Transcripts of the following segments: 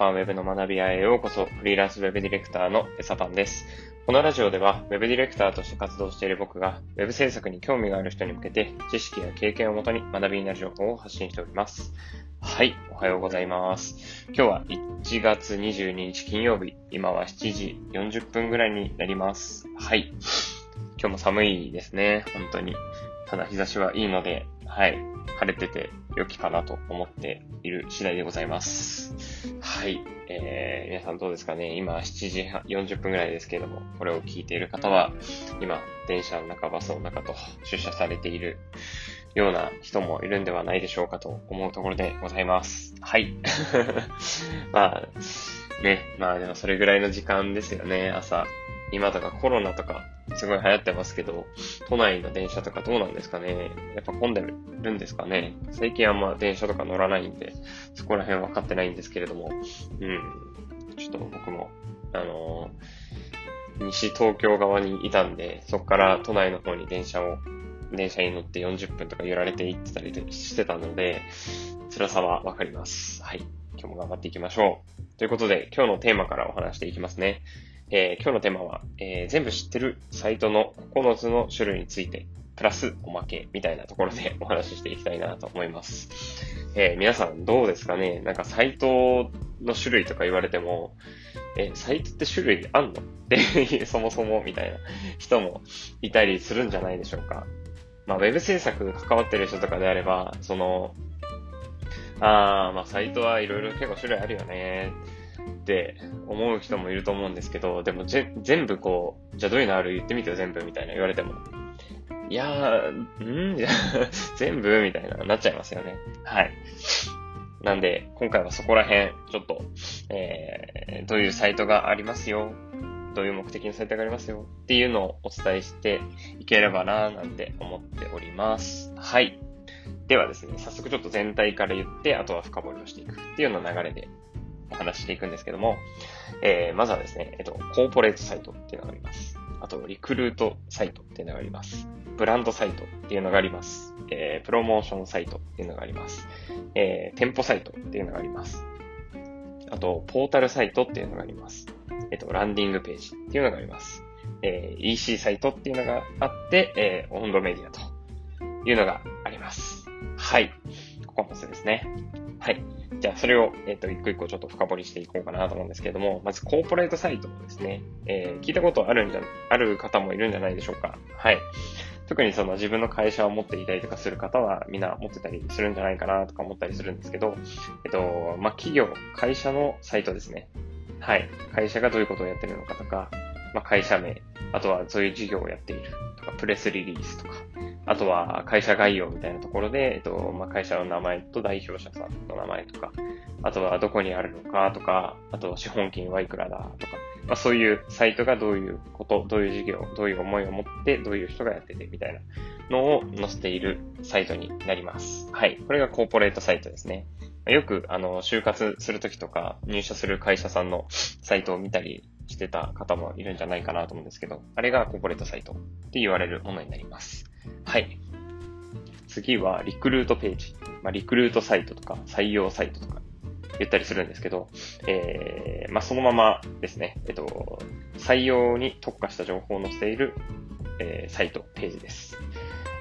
パンウェブの学び屋へようこそ、フリーランスウェブディレクターのエサパンです。このラジオでは、ウェブディレクターとして活動している僕が、ウェブ制作に興味がある人に向けて、知識や経験をもとに学びになる情報を発信しております。はい、おはようございます。今日は1月22日金曜日、今は7時40分ぐらいになります。はい。今日も寒いですね、本当に。ただ日差しはいいので、はい、晴れてて良きかなと思っている次第でございます。はい。えー、皆さんどうですかね？今7時40分ぐらいですけれども、これを聞いている方は、今、電車の中、バスの中と出社されているような人もいるんではないでしょうかと思うところでございます。はい。まあ、ね、まあでもそれぐらいの時間ですよね、朝。今とかコロナとかすごい流行ってますけど、都内の電車とかどうなんですかね？やっぱ混んでるんですかね？最近あんま電車とか乗らないんで、そこら辺分かってないんですけれども、うん。ちょっと僕も、あのー、西東京側にいたんで、そこから都内の方に電車を、電車に乗って40分とか揺られて行ってたりしてたので、辛さはわかります。はい。今日も頑張っていきましょう。ということで、今日のテーマからお話していきますね。えー、今日のテーマは、えー、全部知ってるサイトの9つの種類について、プラスおまけみたいなところで お話ししていきたいなと思います。えー、皆さんどうですかね？なんかサイトの種類とか言われても、えサイトって種類あんの？ってそもそもみたいな人もいたりするんじゃないでしょうか。まあ、ウェブ制作関わってる人とかであれば、その、ああ、まあ、サイトはいろいろ結構種類あるよね。って思う人もいると思うんですけど、でもぜ全部こう、じゃあどういうのある？言ってみてよ全部みたいな言われても、いやー、ん？じ ゃ全部みたいななっちゃいますよね。はい。なんで、今回はそこら辺、ちょっと、えー、どういうサイトがありますよ、どういう目的のサイトがありますよ？っていうのをお伝えしていければななんて思っております。はい。ではですね、早速ちょっと全体から言って、あとは深掘りをしていくっていうような流れでお話していくんですけども、えー、まずはですね、えっと、コーポレートサイトっていうのがあります。あと、リクルートサイトっていうのがあります。ブランドサイトっていうのがあります。えー、プロモーションサイトっていうのがあります。えー、店舗サイトっていうのがあります。あと、ポータルサイトっていうのがあります。えっと、ランディングページっていうのがあります。えー、EC サイトっていうのがあって、えー、温度メディアというのがあります。はい。ここつですね。はい。じゃあ、それを、えっ、ー、と、一個一個ちょっと深掘りしていこうかなと思うんですけれども、まず、コーポレートサイトですね、えー、聞いたことあるんじゃ、ある方もいるんじゃないでしょうか。はい。特にその自分の会社を持っていたりとかする方はみんな持ってたりするんじゃないかなとか思ったりするんですけど、えっと、まあ、企業、会社のサイトですね。はい。会社がどういうことをやってるのかとか、まあ、会社名、あとはそういう事業をやっているとか、プレスリリースとか、あとは会社概要みたいなところで、えっと、まあ、会社の名前と代表者さんの名前とか、あとはどこにあるのかとか、あと資本金はいくらだとか、まあ、そういうサイトがどういうこと、どういう事業、どういう思いを持って、どういう人がやっててみたいなのを載せているサイトになります。はい。これがコーポレートサイトですね。よく、あの、就活するときとか、入社する会社さんのサイトを見たりしてた方もいるんじゃないかなと思うんですけど、あれがコーポレートサイトって言われるものになります。はい。次は、リクルートページ。まあ、リクルートサイトとか、採用サイトとか言ったりするんですけど、えー、まあ、そのままですね、えっと、採用に特化した情報を載せている、えー、サイト、ページです。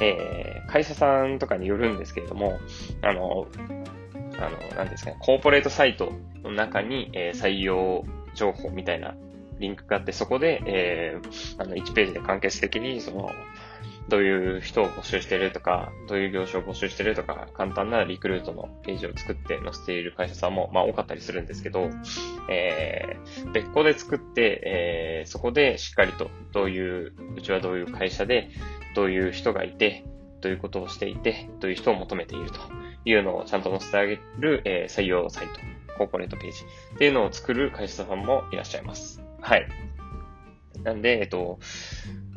えー、会社さんとかによるんですけれども、あの、あの、なんですかね、コーポレートサイトの中に、えー、採用情報みたいなリンクがあって、そこで、えー、あの、1ページで完結的に、その、どういう人を募集してるとか、どういう業種を募集してるとか、簡単なリクルートのページを作って載せている会社さんも、まあ多かったりするんですけど、えー、別個で作って、えー、そこでしっかりと、どういう、うちはどういう会社で、どういう人がいて、どういうことをしていて、どういう人を求めているというのをちゃんと載せてあげる、えー、採用サイト、コーポレートページっていうのを作る会社さんもいらっしゃいます。はい。なんで、えっと、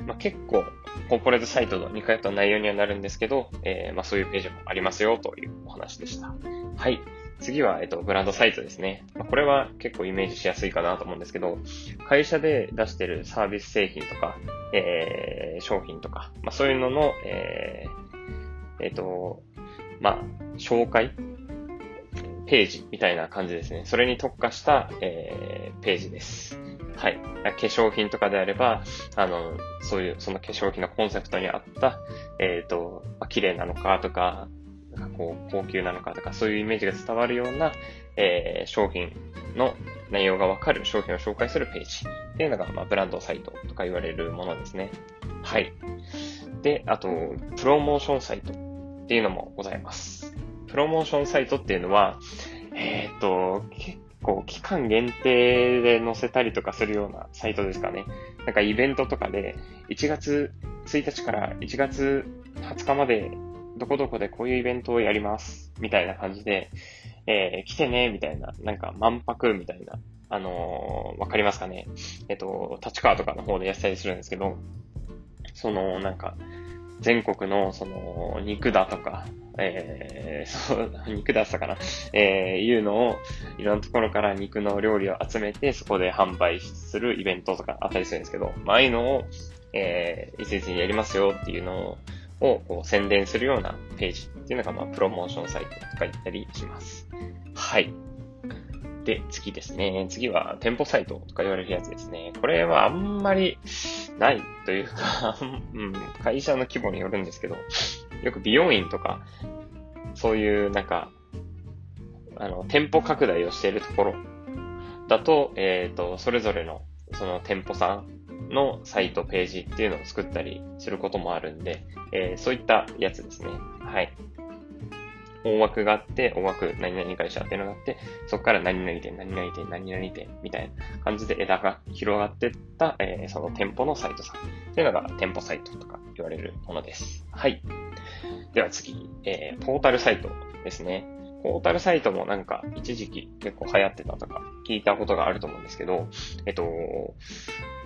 まあ、結構、コーポレートサイトの似通った内容にはなるんですけど、えー、まあ、そういうページもありますよというお話でした。はい。次は、えっと、ブランドサイトですね。まあ、これは結構イメージしやすいかなと思うんですけど、会社で出してるサービス製品とか、えー、商品とか、まあ、そういうのの、えー、えっ、と、まあ、紹介ページみたいな感じですね。それに特化した、えー、ページです。はい。化粧品とかであれば、あの、そういう、その化粧品のコンセプトに合った、えっ、ー、と、まあ、綺麗なのかとか、かこう、高級なのかとか、そういうイメージが伝わるような、えー、商品の内容がわかる商品を紹介するページっていうのが、まあ、ブランドサイトとか言われるものですね。はい。で、あと、プロモーションサイトっていうのもございます。プロモーションサイトっていうのは、えっ、ー、と、結構期間限定で載せたりとかするようなサイトですかね。なんかイベントとかで、1月1日から1月20日までどこどこでこういうイベントをやります、みたいな感じで、えー、来てね、みたいな、なんか満泊みたいな、あのー、わかりますかねえっと、立川とかの方でやったりするんですけど、その、なんか、全国の、その、肉だとか、えー、そう、肉だったかなえー、いうのを、いろんなところから肉の料理を集めて、そこで販売するイベントとかあったりするんですけど、まあ、ああいうのを、えー、一説にやりますよっていうのを、こう、宣伝するようなページっていうのが、まあ、プロモーションサイトとか言ったりします。はい。で、次ですね。次は店舗サイトとか言われるやつですね。これはあんまりないというか うん、会社の規模によるんですけど、よく美容院とか、そういうなんか、あの、店舗拡大をしているところだと、えっ、ー、と、それぞれのその店舗さんのサイト、ページっていうのを作ったりすることもあるんで、えー、そういったやつですね。はい。大枠があって、大枠何々会社っていうのがあって、そこから何々店、何々店、何々店みたいな感じで枝が広がっていった、えー、その店舗のサイトさんっていうのが店舗サイトとか言われるものです。はい。では次、えー、ポータルサイトですね。ポータルサイトもなんか一時期結構流行ってたとか聞いたことがあると思うんですけど、えっと、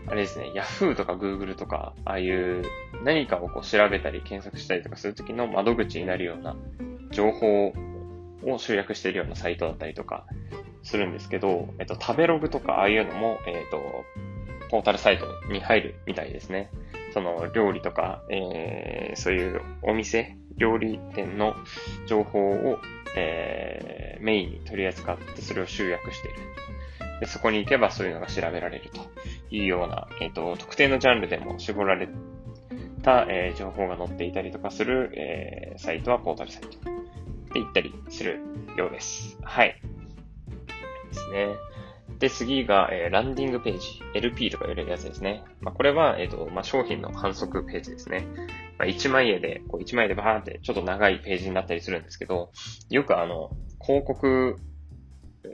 あれですね、Yahoo とか Google とか、ああいう何かをこう調べたり検索したりとかするときの窓口になるような情報を集約しているようなサイトだったりとかするんですけど、えっと、食べログとかああいうのも、えっと、ポータルサイトに入るみたいですね。その料理とか、えー、そういうお店、料理店の情報を、えー、メインに取り扱ってそれを集約している。でそこに行けばそういうのが調べられるというような、えっ、ー、と、特定のジャンルでも絞られた、えー、情報が載っていたりとかする、えー、サイトはポータルサイトって言ったりするようです。はい。ですね。で、次が、えー、ランディングページ、LP とか言われるやつですね。まあ、これは、えっ、ー、と、まあ、商品の反則ページですね。まあ、1枚絵で、こう1枚絵でバーってちょっと長いページになったりするんですけど、よくあの、広告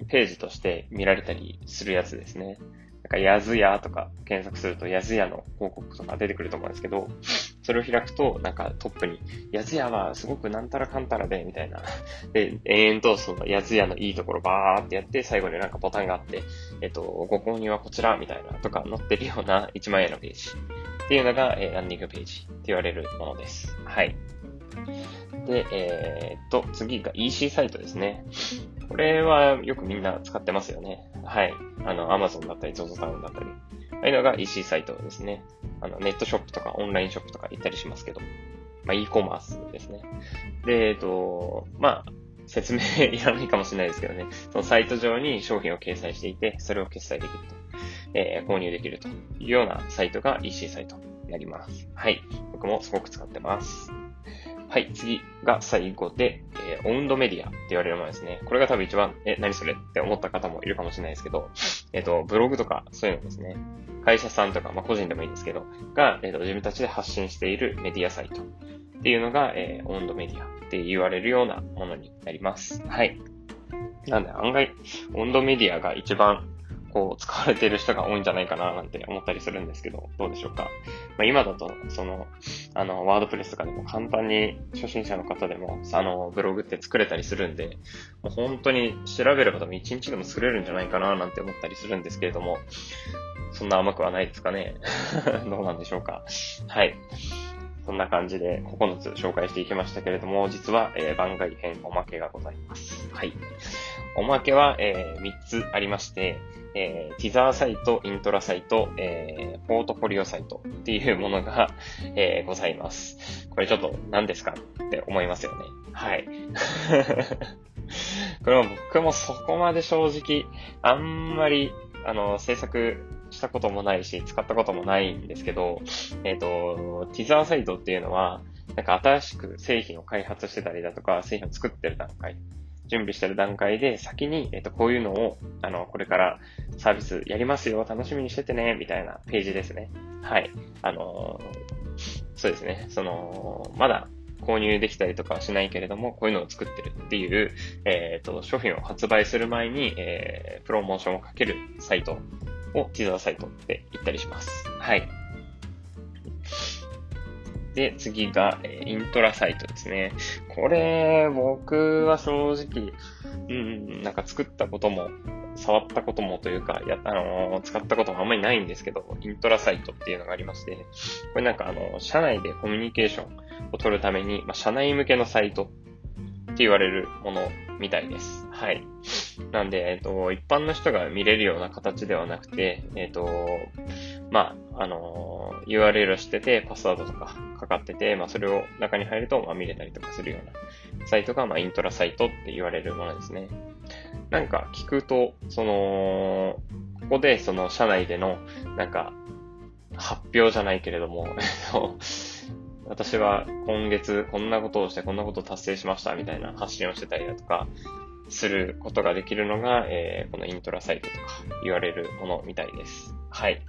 ページとして見られたりするやつですね。なんか、やずやとか検索すると、やずやの広告とか出てくると思うんですけど、それを開くと、なんかトップに、やずやはすごくなんたらかんたらで、みたいな。で、延々とそのやずやのいいところバーってやって、最後になんかボタンがあって、えっと、ご購入はこちら、みたいなとか載ってるような1万円のページっていうのが、えー、ランディングページって言われるものです。はい。で、えー、っと、次が EC サイトですね。これはよくみんな使ってますよね。はい。あの、Amazon だったり、ZOZO タウンだったり。ああいうのが EC サイトですね。あの、ネットショップとかオンラインショップとか行ったりしますけど。まあ、e コマースですね。で、えっと、まあ、説明 いらないかもしれないですけどね。そのサイト上に商品を掲載していて、それを決済できると。えー、購入できるというようなサイトが EC サイトになります。はい。僕もすごく使ってます。はい、次が最後で、えー、オウンドメディアって言われるものですね。これが多分一番、え、何それって思った方もいるかもしれないですけど、えっ、ー、と、ブログとかそういうのですね。会社さんとか、まあ、個人でもいいですけど、が、えっ、ー、と、自分たちで発信しているメディアサイトっていうのが、えー、オウンドメディアって言われるようなものになります。はい。なんで、案外、オウンドメディアが一番こう、使われている人が多いんじゃないかな、なんて思ったりするんですけど、どうでしょうか？まあ、今だと、その、あの、ワードプレスとかでも簡単に初心者の方でも、あの、ブログって作れたりするんで、もう本当に調べれば多分1日でも作れるんじゃないかな、なんて思ったりするんですけれども、そんな甘くはないですかね？どうなんでしょうか？はい。そんな感じで9つ紹介していきましたけれども、実は、えー、番外編おまけがございます。はい。おまけは、えー、3つありまして、えー、ティザーサイト、イントラサイト、えー、ポートフォリオサイトっていうものが、えー、ございます。これちょっと何ですかって思いますよね。はい。これは僕もそこまで正直、あんまり、あの、制作したこともないし、使ったこともないんですけど、えっ、ー、と、ティザーサイトっていうのは、なんか新しく製品を開発してたりだとか、製品を作ってる段階、準備してる段階で先に、えっ、と、こういうのを、あの、これからサービスやりますよ、楽しみにしててね、みたいなページですね。はい。あのそうですね。その、まだ購入できたりとかはしないけれども、こういうのを作ってるっていう、えっ、と、商品を発売する前に、えー、プロモーションをかけるサイトをティザーサイトって言ったりします。はい。で、次が、えイントラサイトですね。これ、僕は正直、うん、なんか作ったことも、触ったこともというか、や、あのー、使ったこともあんまりないんですけど、イントラサイトっていうのがありまして、これなんかあの、社内でコミュニケーションを取るために、まあ、社内向けのサイトって言われるものみたいです。はい。なんで、えっと、一般の人が見れるような形ではなくて、えっと、まあ、あの、URL を知ってて、パスワードとかかかってて、まあ、それを中に入ると、まあ、見れたりとかするようなサイトが、まあ、イントラサイトって言われるものですね。なんか聞くと、その、ここでその社内での、なんか、発表じゃないけれども、私は今月こんなことをしてこんなことを達成しましたみたいな発信をしてたりだとか、することができるのが、えー、このイントラサイトとか言われるものみたいです。はい。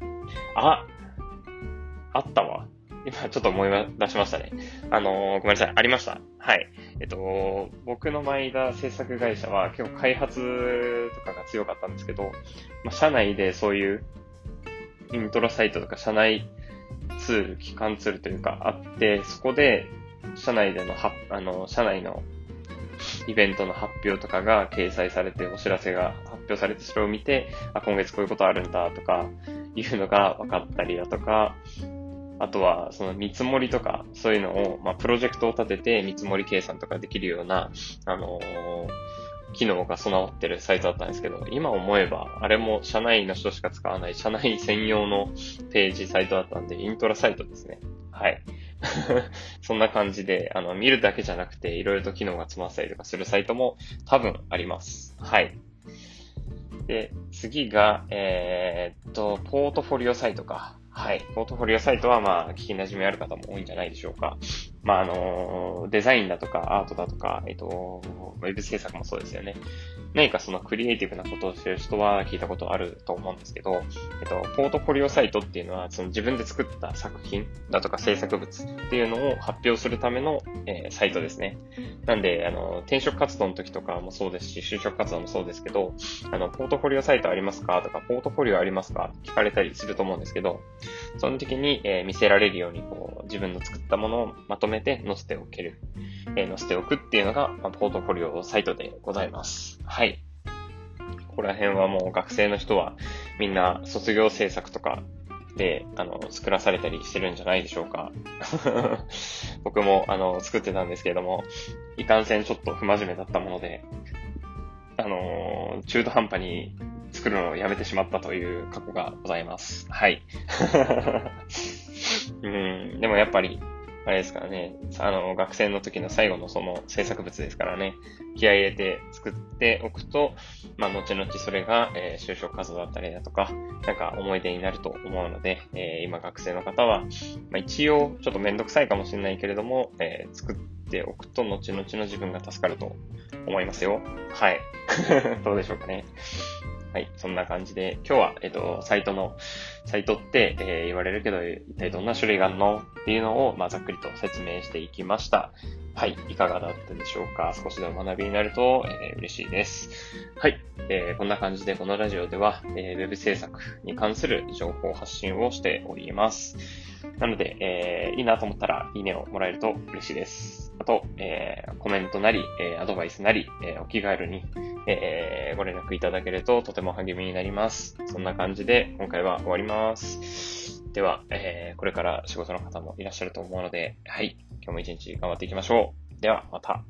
ああったわ。今ちょっと思い出しましたね。あのー、ごめんなさい。ありました。はい。えっと、僕の前田制作会社は結構開発とかが強かったんですけど、まあ、社内でそういうイントラサイトとか社内ツール、機関ツールというかあって、そこで社内でのは、あの、社内のイベントの発表とかが掲載されて、お知らせが発表されて、それを見て、あ、今月こういうことあるんだとか、いうのが分かったりだとか、あとは、その見積もりとか、そういうのを、まあ、プロジェクトを立てて見積もり計算とかできるような、あのー、機能が備わってるサイトだったんですけど、今思えば、あれも社内の人しか使わない社内専用のページサイトだったんで、イントラサイトですね。はい。そんな感じで、あの、見るだけじゃなくて、いろいろと機能が詰まったりとかするサイトも多分あります。はい。で、次が、えー、っと、ポートフォリオサイトか。はい。ポートフォリオサイトは、まあ、聞き馴染みある方も多いんじゃないでしょうか。まあ、あの、デザインだとか、アートだとか、えっと、ウェブ制作もそうですよね。何かそのクリエイティブなことをしてる人は聞いたことあると思うんですけど、えっと、ポートフォリオサイトっていうのは、その自分で作った作品だとか制作物っていうのを発表するための、えー、サイトですね。なんで、あの、転職活動の時とかもそうですし、就職活動もそうですけど、あの、ポートフォリオサイトありますかとか、ポートフォリオありますか聞かれたりすると思うんですけど、その時に、えー、見せられるように、こう、自分の作ったものをまとめめて載せておける、えー、載せておくっていうのが、まあ、ポートフォリオサイトでございます。はい。ここら辺はもう学生の人はみんな卒業制作とかで、あの、作らされたりしてるんじゃないでしょうか。僕も、あの、作ってたんですけれども、いかんせんちょっと不真面目だったもので、あの、中途半端に作るのをやめてしまったという過去がございます。はい。うん、でもやっぱり、あれですからね、あの、学生の時の最後のその制作物ですからね、気合入れて作っておくと、まあ、後々それが、えー、就職活動だったりだとか、なんか思い出になると思うので、えー、今学生の方は、まあ、一応、ちょっとめんどくさいかもしれないけれども、えー、作っておくと、後々の自分が助かると思いますよ。はい。どうでしょうかね。はい、そんな感じで、今日は、えっと、サイトの、サイトって、えー、言われるけど、一体どんな種類があるのっていうのを、まあ、ざっくりと説明していきました。はい、いかがだったでしょうか？少しでも学びになると、えー、嬉しいです。はい、えー、こんな感じでこのラジオでは、えー、ウェブ制作に関する情報発信をしております。なので、えー、いいなと思ったら、いいねをもらえると嬉しいです。あと、えー、コメントなり、えー、アドバイスなり、えー、お気軽に、えー、ご連絡いただけるととても励みになります。そんな感じで今回は終わります。では、えー、これから仕事の方もいらっしゃると思うので、はい、今日も一日頑張っていきましょう。では、また。